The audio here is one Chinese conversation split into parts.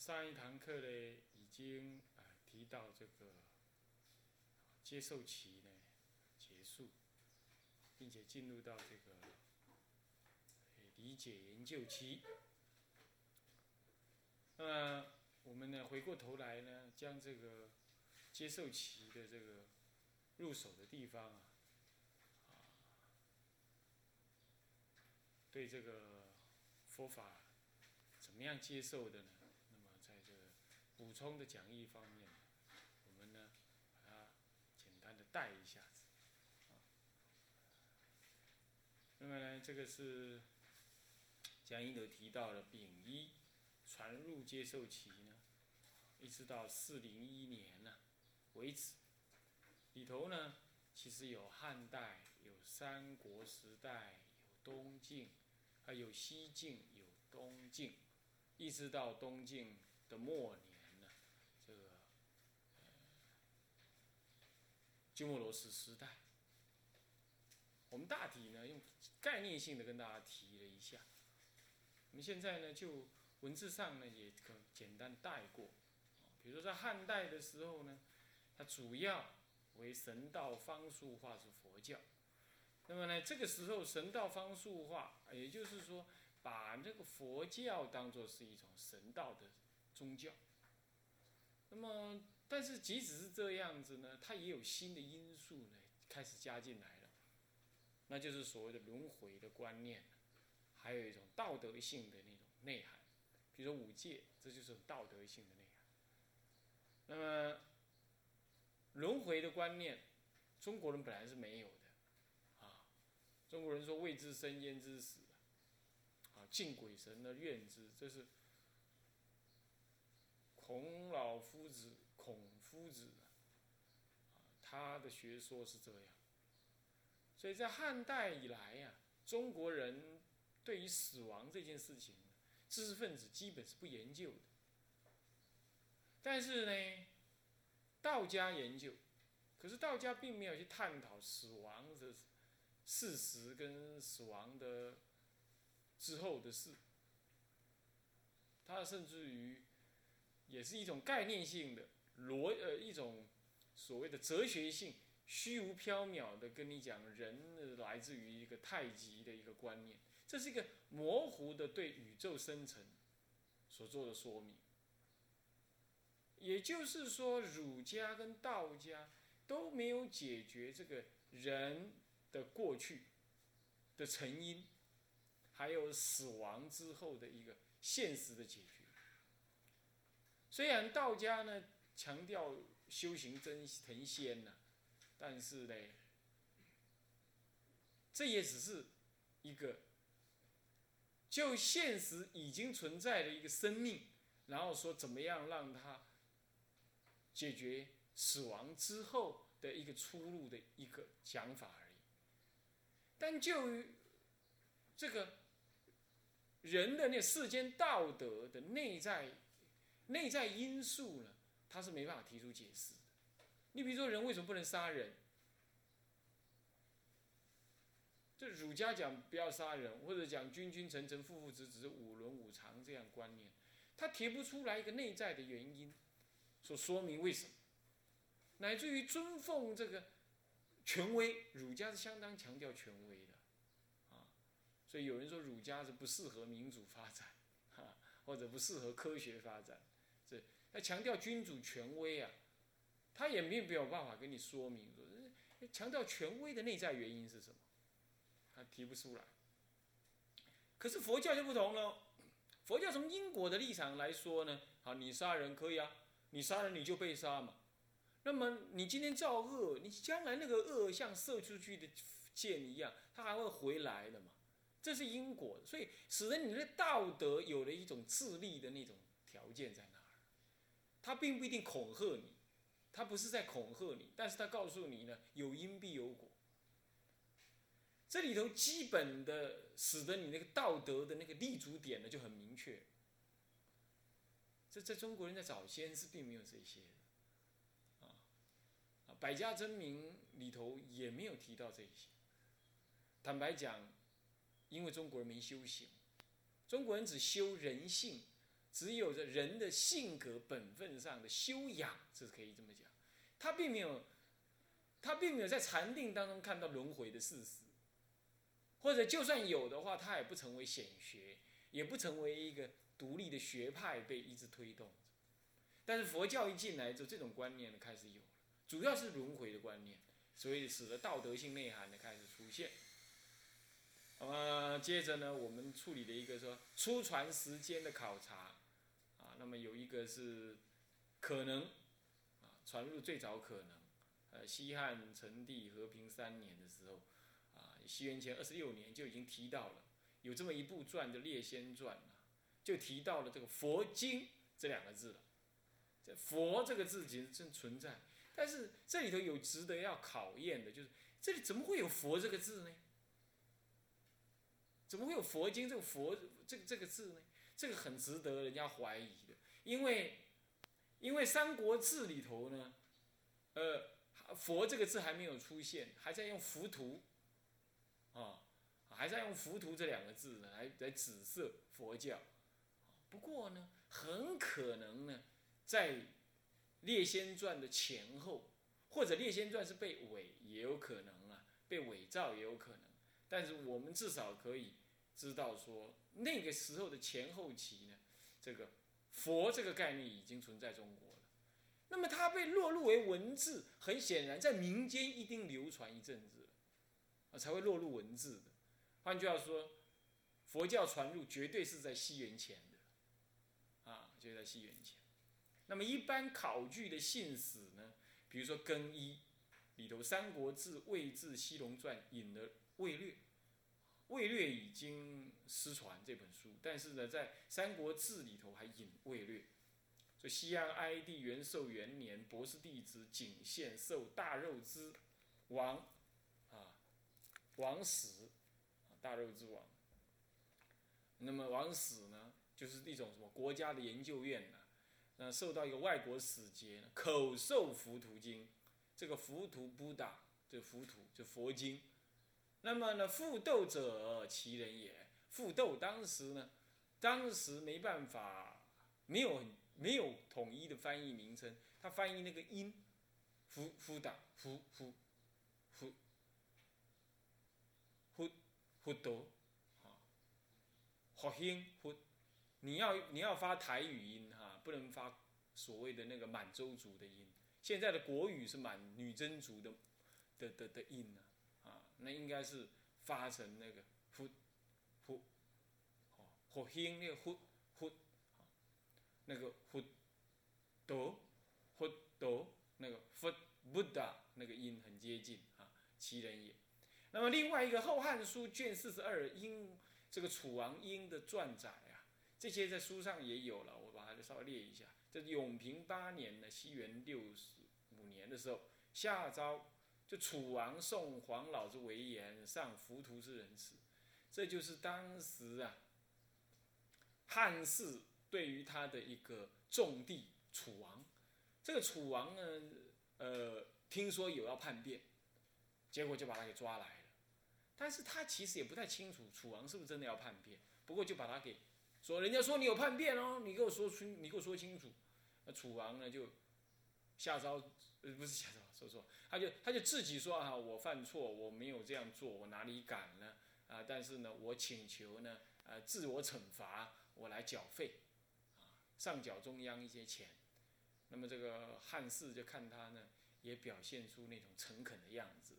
上一堂课呢，已经啊提到这个接受期呢结束，并且进入到这个理解研究期。那么我们呢回过头来呢，将这个接受期的这个入手的地方啊，啊，对这个佛法怎么样接受的呢？补充的讲义方面，我们呢把它简单的带一下子。那么呢，这个是讲义里提到的丙一传入接受期呢，一直到四零一年呢为止。里头呢，其实有汉代、有三国时代、有东晋，还有西晋、有东晋，一直到东晋的末年。鸠摩罗什时代，我们大体呢用概念性的跟大家提了一下。我们现在呢就文字上呢也可简单带过。比如说在汉代的时候呢，它主要为神道方术化是佛教。那么呢这个时候神道方术化，也就是说把这个佛教当做是一种神道的宗教。那么。但是即使是这样子呢，它也有新的因素呢开始加进来了，那就是所谓的轮回的观念，还有一种道德性的那种内涵，比如说五戒，这就是道德性的内涵。那么轮回的观念，中国人本来是没有的，啊，中国人说未知生焉知死，啊，敬鬼神而怨之，这是孔老夫子。夫子，他的学说是这样，所以在汉代以来呀，中国人对于死亡这件事情，知识分子基本是不研究的。但是呢，道家研究，可是道家并没有去探讨死亡的事实跟死亡的之后的事，他甚至于也是一种概念性的。逻呃一种所谓的哲学性虚无缥缈的跟你讲，人来自于一个太极的一个观念，这是一个模糊的对宇宙生成所做的说明。也就是说，儒家跟道家都没有解决这个人的过去的成因，还有死亡之后的一个现实的解决。虽然道家呢。强调修行真成仙呐，但是呢，这也只是一个就现实已经存在的一个生命，然后说怎么样让它解决死亡之后的一个出路的一个讲法而已。但就于这个人的那世间道德的内在内在因素呢？他是没办法提出解释的。你比如说，人为什么不能杀人？这儒家讲不要杀人，或者讲君君臣臣父父子子五伦五常这样观念，他提不出来一个内在的原因，所说明为什么，乃至于尊奉这个权威，儒家是相当强调权威的，啊，所以有人说儒家是不适合民主发展，哈，或者不适合科学发展，他强调君主权威啊，他也没有办法跟你说明说，强调权威的内在原因是什么，他提不出来。可是佛教就不同了，佛教从因果的立场来说呢，好，你杀人可以啊，你杀人你就被杀嘛。那么你今天造恶，你将来那个恶像射出去的箭一样，它还会回来的嘛。这是因果，所以使得你的道德有了一种自立的那种条件在。他并不一定恐吓你，他不是在恐吓你，但是他告诉你呢，有因必有果。这里头基本的使得你那个道德的那个立足点呢就很明确。这在中国人在早先是并没有这些，啊，啊，百家争鸣里头也没有提到这些。坦白讲，因为中国人没修行，中国人只修人性。只有着人的性格本分上的修养，这是可以这么讲。他并没有，他并没有在禅定当中看到轮回的事实，或者就算有的话，他也不成为显学，也不成为一个独立的学派被一直推动。但是佛教一进来之后，这种观念呢开始有了，主要是轮回的观念，所以使得道德性内涵的开始出现。那么接着呢，我们处理的一个说出传时间的考察，那么有一个是可能啊传入最早可能，呃西汉成帝和平三年的时候，啊西元前二十六年就已经提到了有这么一部传的《列仙传》啊，就提到了这个佛经这两个字了。这佛这个字其实真存在，但是这里头有值得要考验的，就是这里怎么会有佛这个字呢？怎么会有佛经这个佛这个这个字呢？这个很值得人家怀疑，因为因为《三国志》里头呢，呃，佛这个字还没有出现，还在用浮屠，啊，还在用浮屠这两个字呢，来来指涉佛教。不过呢，很可能呢，在《列仙传》的前后，或者《列仙传》是被伪，也有可能啊，被伪造也有可能。但是我们至少可以知道说，那个时候的前后期呢，这个佛这个概念已经存在中国了。那么它被落入为文字，很显然在民间一定流传一阵子，啊才会落入文字的。换句话说，佛教传入绝对是在西元前的，啊就在西元前。那么一般考据的信史呢，比如说《更衣》里头，《三国志·魏志西龙传》引了。魏略，魏略已经失传这本书，但是呢，在《三国志》里头还引魏略。所以西安哀帝元寿元年，博士弟子景献受大肉之王，啊，王死，大肉之王。那么王死呢，就是一种什么国家的研究院呢？那受到一个外国使节口授浮屠经，这个浮屠布达，这浮屠就佛经。那么呢，复斗者其人也。复斗当时呢，当时没办法，没有没有统一的翻译名称，他翻译那个音，复复打复复复复复斗，啊，复兴复，你要你要发台语音哈，不能发所谓的那个满洲族的音。现在的国语是满女真族的的的的音呢。那应该是发成那个“呼呼”，哦，火星那个“呼呼”，那个“呼哆”“呼哆”那个“佛布达”那个音很接近啊，其人也。那么另外一个《后汉书》卷四十二英这个楚王英的传载啊，这些在书上也有了，我把它稍微列一下。这永平八年的西元六十五年的时候，夏昭。就楚王送黄老之为言，上浮屠之仁慈，这就是当时啊汉室对于他的一个重地楚王。这个楚王呢，呃，听说有要叛变，结果就把他给抓来了。但是他其实也不太清楚楚王是不是真的要叛变，不过就把他给说，人家说你有叛变哦，你给我说出，你给我说清楚。那楚王呢就下诏，呃，不是下诏。说说，他就他就自己说啊，我犯错，我没有这样做，我哪里敢呢？啊，但是呢，我请求呢，呃，自我惩罚，我来缴费，啊，上缴中央一些钱。那么这个汉室就看他呢，也表现出那种诚恳的样子，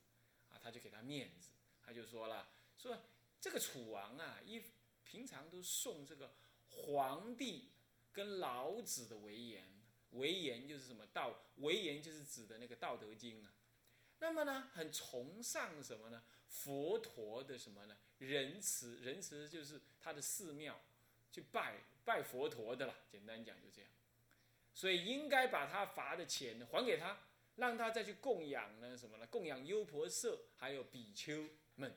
啊，他就给他面子，他就说了，说这个楚王啊，一平常都送这个皇帝跟老子的为言。为言就是什么道？为言就是指的那个《道德经》啊。那么呢，很崇尚什么呢？佛陀的什么呢？仁慈，仁慈就是他的寺庙去拜拜佛陀的啦。简单讲就这样。所以应该把他罚的钱还给他，让他再去供养呢什么呢？供养优婆塞还有比丘们。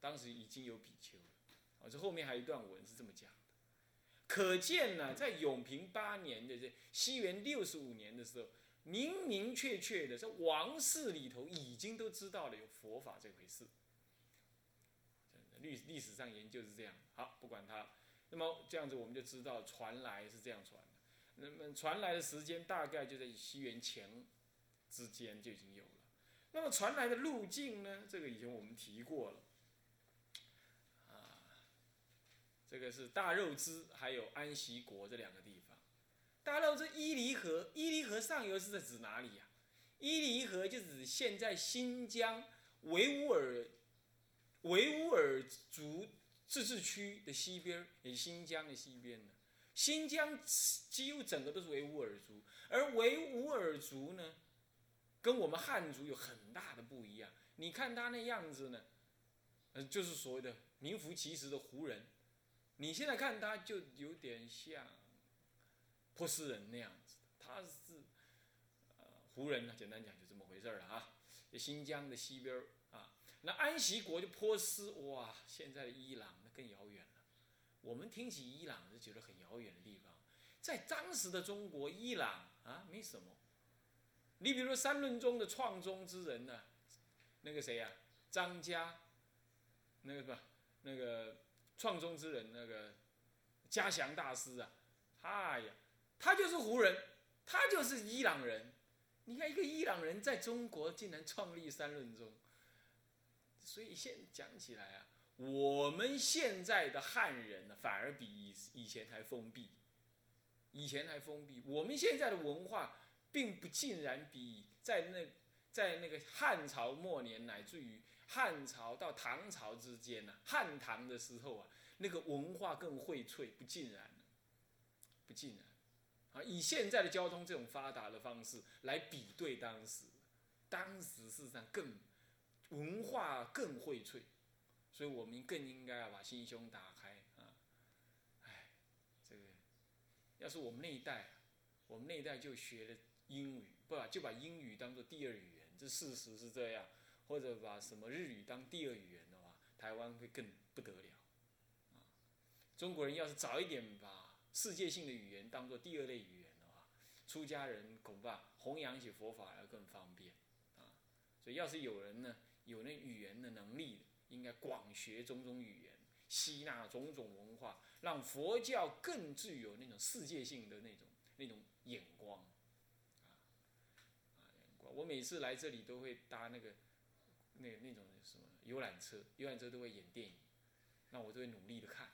当时已经有比丘了。啊，这后面还有一段文是这么讲。可见呢，在永平八年的这西元六十五年的时候，明明确确的在王室里头已经都知道了有佛法这回事。历历史上研究是这样。好，不管他，那么这样子我们就知道传来是这样传的。那么传来的时间大概就在西元前之间就已经有了。那么传来的路径呢？这个以前我们提过了。啊，这个是大肉支还有安息国这两个地方。大肉支伊犁河，伊犁河上游是在指哪里呀？伊犁河就指现在新疆维吾尔维吾尔族自治区的西边，也是新疆的西边呢。新疆几乎整个都是维吾尔族，而维吾尔族呢，跟我们汉族有很大的不一样。你看他那样子呢，嗯，就是所谓的名副其实的胡人。你现在看他就有点像波斯人那样子，他是呃胡人呢，简单讲就这么回事儿了啊。新疆的西边儿啊，那安息国就波斯，哇，现在的伊朗那更遥远了。我们听起伊朗是觉得很遥远的地方，在当时的中国，伊朗啊没什么。你比如说三论宗的创宗之人呢，那个谁呀，张家，那个吧，那个创宗之人那个嘉祥大师啊，哎呀，他就是胡人，他就是伊朗人。你看一个伊朗人在中国竟然创立三论宗，所以现讲起来啊，我们现在的汉人呢，反而比以以前还封闭，以前还封闭。我们现在的文化，并不尽然比在那在那个汉朝末年，乃至于汉朝到唐朝之间呢，汉唐的时候啊，那个文化更荟萃，不尽然，不尽然。啊，以现在的交通这种发达的方式来比对当时，当时事实上更文化更荟萃，所以我们更应该要把心胸打开啊！哎，这个要是我们那一代，我们那一代就学了英语，不就把英语当做第二语言，这事实是这样，或者把什么日语当第二语言的话，台湾会更不得了啊！中国人要是早一点把世界性的语言当做第二类语言的话，出家人恐怕弘扬起佛法要更方便啊。所以，要是有人呢有那语言的能力，应该广学种种语言，吸纳种种文化，让佛教更具有那种世界性的那种那种眼光啊眼光。我每次来这里都会搭那个那那种什么游览车，游览车都会演电影，那我都会努力的看。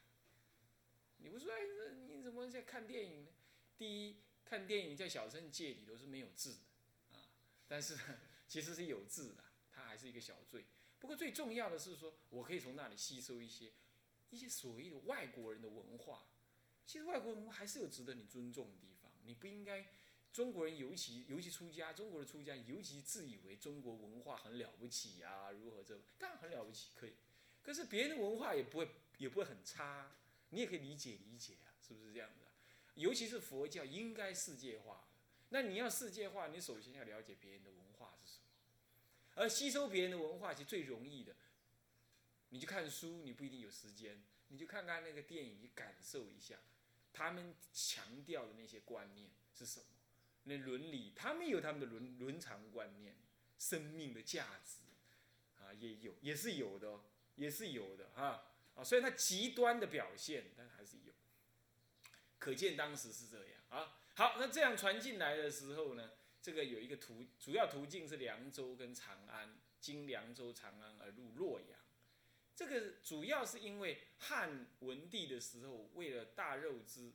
你不说哎，你怎么在看电影呢？第一，看电影在小乘界里头是没有字的啊，但是其实是有字的，它还是一个小罪。不过最重要的是说，我可以从那里吸收一些一些所谓的外国人的文化。其实外国文化还是有值得你尊重的地方。你不应该中国人尤其尤其出家，中国的出家尤其自以为中国文化很了不起啊，如何这当然很了不起，可以。可是别人的文化也不会也不会很差。你也可以理解理解啊，是不是这样子？尤其是佛教应该世界化那你要世界化，你首先要了解别人的文化是什么，而吸收别人的文化其实最容易的。你去看书，你不一定有时间，你就看看那个电影，你感受一下，他们强调的那些观念是什么？那伦理，他们有他们的伦伦常观念，生命的价值啊，也有，也是有的，也是有的哈。啊，虽然它极端的表现，但还是有，可见当时是这样啊。好，那这样传进来的时候呢，这个有一个途，主要途径是凉州跟长安，经凉州、长安而入洛阳。这个主要是因为汉文帝的时候，为了大肉之，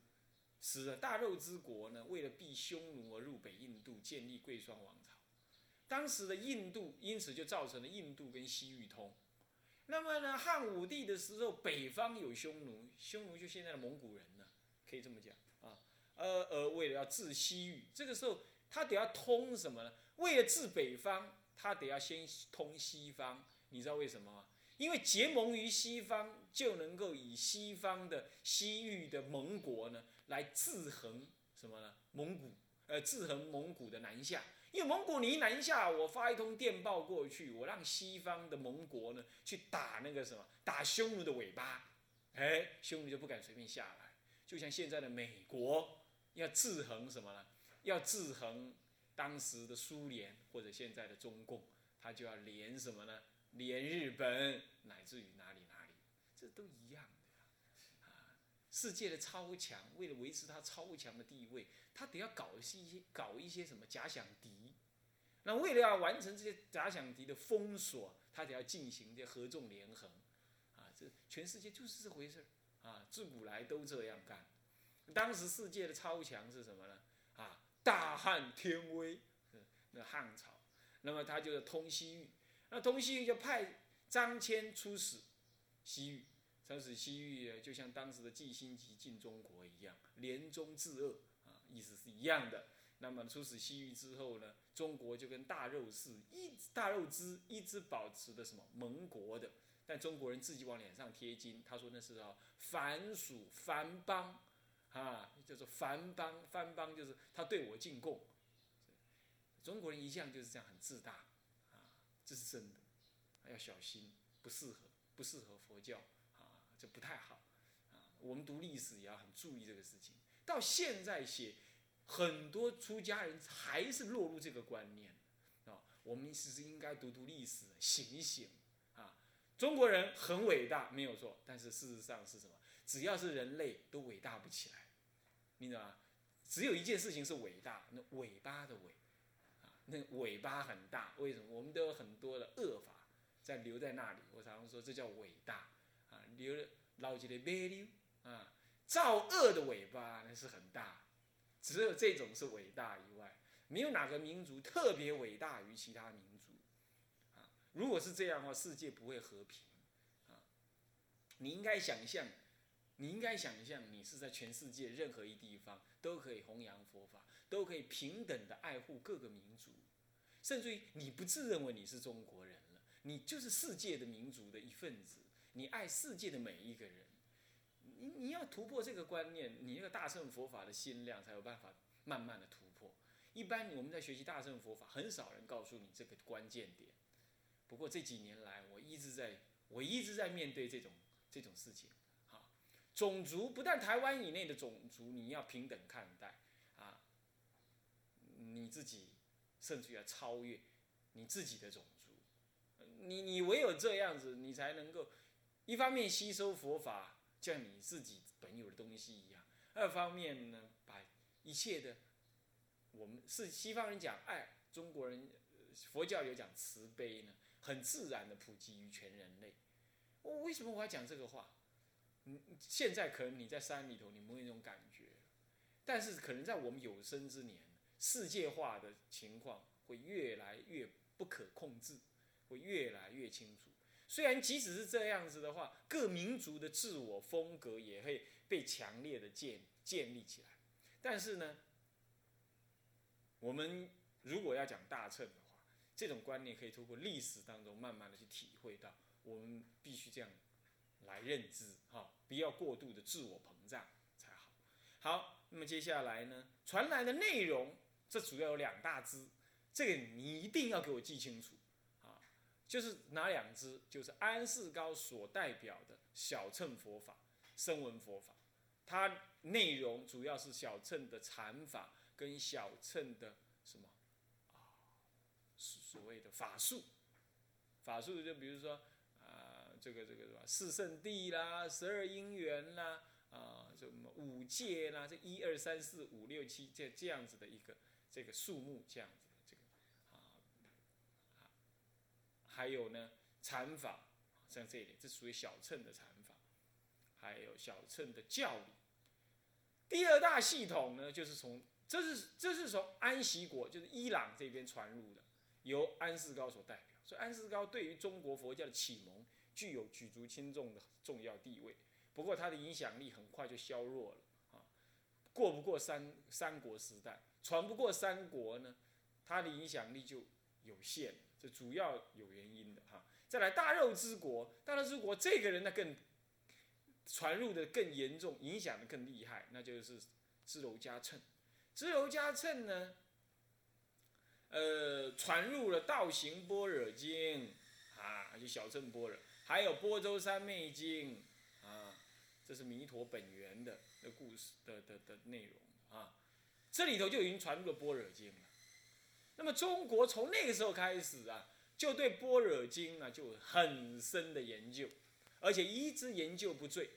使得大肉之国呢，为了避匈奴而入北印度，建立贵霜王朝。当时的印度，因此就造成了印度跟西域通。那么呢，汉武帝的时候，北方有匈奴，匈奴就现在的蒙古人呢，可以这么讲啊。呃呃，为了要治西域，这个时候他得要通什么呢？为了治北方，他得要先通西方。你知道为什么吗？因为结盟于西方，就能够以西方的西域的盟国呢，来制衡什么呢？蒙古，呃，制衡蒙古的南下。因为蒙古你一南下，我发一通电报过去，我让西方的盟国呢去打那个什么，打匈奴的尾巴，哎，匈奴就不敢随便下来。就像现在的美国要制衡什么呢？要制衡当时的苏联或者现在的中共，他就要连什么呢？连日本乃至于哪里哪里，这都一样。世界的超强，为了维持它超强的地位，他得要搞一些搞一些什么假想敌。那为了要完成这些假想敌的封锁，他得要进行这合纵连横。啊，这全世界就是这回事儿啊，自古来都这样干。当时世界的超强是什么呢？啊，大汉天威，那汉朝。那么他就是通西域，那通西域就派张骞出使西域。出使西域，就像当时的季辛吉进中国一样，联中制恶啊，意思是一样的。那么出使西域之后呢，中国就跟大肉是一大肉汁一直保持的什么盟国的，但中国人自己往脸上贴金，他说那是啊藩属藩邦啊，叫做藩邦，藩邦就是他对我进贡。中国人一向就是这样很自大啊，这是真的，要小心，不适合，不适合佛教。这不太好，啊，我们读历史也要很注意这个事情。到现在写，很多出家人还是落入这个观念，啊，我们其实应该读读历史，醒一醒，啊，中国人很伟大，没有错，但是事实上是什么？只要是人类都伟大不起来，你知道吗？只有一件事情是伟大，那尾巴的尾，啊，那尾巴很大，为什么？我们都有很多的恶法在留在那里，我常常说这叫伟大。留了老几的尾溜啊，造恶的尾巴那是很大，只有这种是伟大以外，没有哪个民族特别伟大于其他民族啊。如果是这样的话，世界不会和平啊。你应该想象，你应该想象，你是在全世界任何一地方都可以弘扬佛法，都可以平等的爱护各个民族，甚至于你不自认为你是中国人了，你就是世界的民族的一份子。你爱世界的每一个人，你你要突破这个观念，你那个大乘佛法的心量才有办法慢慢的突破。一般我们在学习大乘佛法，很少人告诉你这个关键点。不过这几年来，我一直在，我一直在面对这种这种事情。哈，种族不但台湾以内的种族，你要平等看待啊，你自己甚至要超越你自己的种族。你你唯有这样子，你才能够。一方面吸收佛法，像你自己本有的东西一样；二方面呢，把一切的，我们是西方人讲爱，中国人佛教有讲慈悲呢，很自然的普及于全人类。我为什么我要讲这个话？嗯，现在可能你在山里头，你没有那种感觉，但是可能在我们有生之年，世界化的情况会越来越不可控制，会越来越清楚。虽然即使是这样子的话，各民族的自我风格也会被强烈的建建立起来，但是呢，我们如果要讲大乘的话，这种观念可以通过历史当中慢慢的去体会到，我们必须这样来认知哈，不要过度的自我膨胀才好。好，那么接下来呢，传来的内容，这主要有两大支，这个你一定要给我记清楚。就是哪两支？就是安世高所代表的小乘佛法、声闻佛法，它内容主要是小乘的禅法跟小乘的什么啊？所谓的法术，法术就比如说啊，这个这个什么四圣谛啦、十二因缘啦啊，什么五戒啦，这一二三四五六七这这样子的一个这个数目这样子。还有呢，禅法，像这一点，这属于小乘的禅法，还有小乘的教理。第二大系统呢，就是从这是这是从安息国，就是伊朗这边传入的，由安世高所代表。所以安世高对于中国佛教的启蒙具有举足轻重的重要地位。不过他的影响力很快就削弱了啊，过不过三三国时代，传不过三国呢，他的影响力就有限。这主要有原因的哈，再来大肉之国，大肉之国这个人呢更传入的更严重，影响的更厉害，那就是支娄迦谶。支娄迦谶呢，呃，传入了道行般若经啊，就小乘般若，还有波州三昧经啊，这是弥陀本源的的故事的的的内容啊，这里头就已经传入了般若经了。那么中国从那个时候开始啊，就对般若经啊就很深的研究，而且一直研究不醉，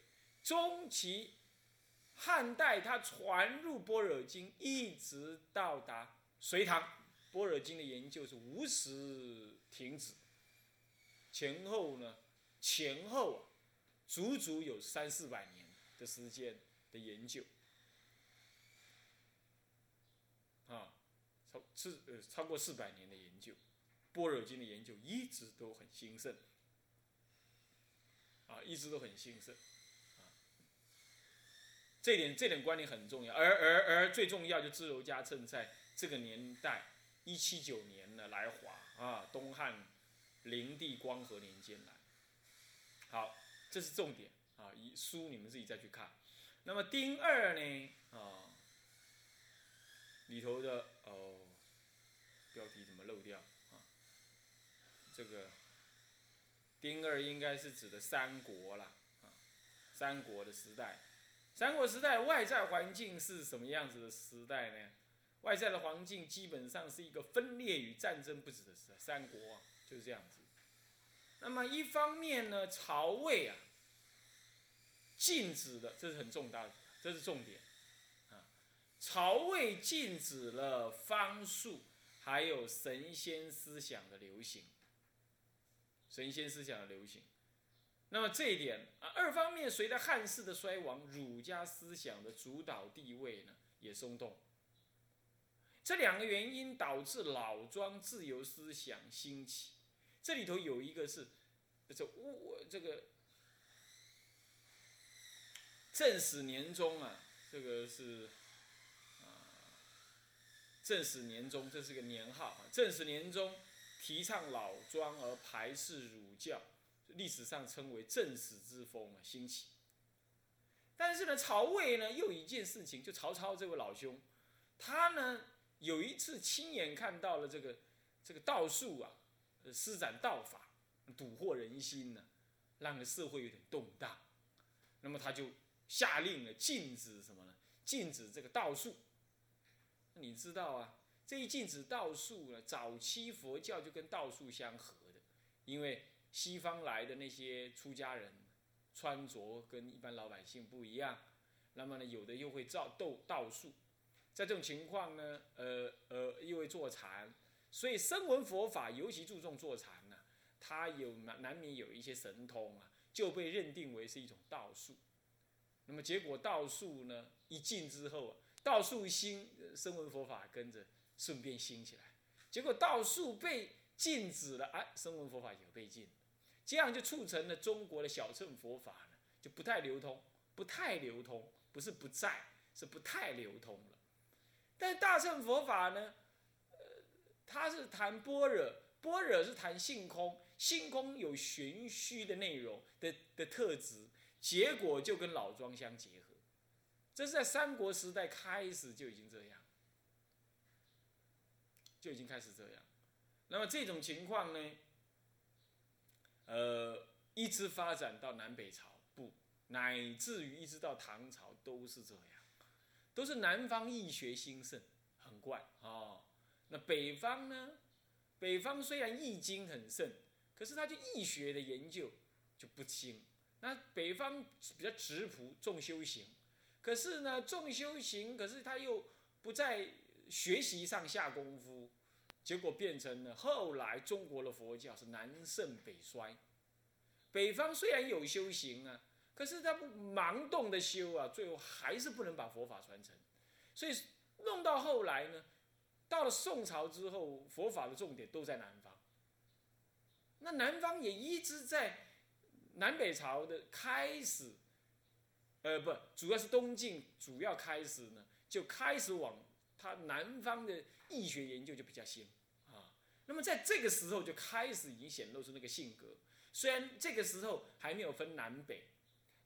终其汉代它传入般若经，一直到达隋唐，般若经的研究是无时停止。前后呢，前后啊，足足有三四百年的时间的研究，啊，超是呃超过四百年的研究，般若经的研究一直都很兴盛，啊，一直都很兴盛。啊这点这点观念很重要，而而而最重要就自由家正在这个年代，一七九年呢来华啊，东汉灵帝光和年间来。好，这是重点啊，以书你们自己再去看。那么丁二呢啊，里头的哦，标题怎么漏掉啊？这个丁二应该是指的三国了啊，三国的时代。三国时代外在环境是什么样子的时代呢？外在的环境基本上是一个分裂与战争不止的时代。三国啊就是这样子。那么一方面呢，曹魏啊禁止的，这是很重大的，这是重点啊。曹魏禁止了方术，还有神仙思想的流行。神仙思想的流行。那么这一点啊，二方面随着汉室的衰亡，儒家思想的主导地位呢也松动。这两个原因导致老庄自由思想兴起。这里头有一个是，这我这个正史年中啊，这个是正史年中，这是个年号啊。正史年中提倡老庄而排斥儒教。历史上称为正史之风啊兴起，但是呢，曹魏呢又一件事情，就曹操这位老兄，他呢有一次亲眼看到了这个这个道术啊，施展道法，蛊惑人心呢，让社会有点动荡，那么他就下令了禁止什么呢？禁止这个道术。你知道啊，这一禁止道术呢，早期佛教就跟道术相合的，因为。西方来的那些出家人，穿着跟一般老百姓不一样，那么呢，有的又会造斗道术，在这种情况呢，呃呃，又会坐禅，所以声闻佛法尤其注重坐禅呢，他有难难免有一些神通啊，就被认定为是一种道术。那么结果道术呢一进之后啊，道术兴，声闻佛法跟着顺便兴起来，结果道术被禁止了，哎，声闻佛法也被禁。这样就促成了中国的小乘佛法呢，就不太流通，不太流通，不是不在，是不太流通了。但大乘佛法呢，呃，它是谈般若，般若是谈性空，性空有玄虚的内容的的特质，结果就跟老庄相结合。这是在三国时代开始就已经这样，就已经开始这样。那么这种情况呢？呃，一直发展到南北朝，不，乃至于一直到唐朝都是这样，都是南方易学兴盛，很怪啊。那北方呢？北方虽然易经很盛，可是它就易学的研究就不精。那北方比较直朴，重修行，可是呢，重修行，可是他又不在学习上下功夫。结果变成了后来中国的佛教是南盛北衰。北方虽然有修行啊，可是他不盲动的修啊，最后还是不能把佛法传承。所以弄到后来呢，到了宋朝之后，佛法的重点都在南方。那南方也一直在南北朝的开始，呃，不，主要是东晋主要开始呢，就开始往他南方的。易学研究就比较兴啊，那么在这个时候就开始已经显露出那个性格。虽然这个时候还没有分南北，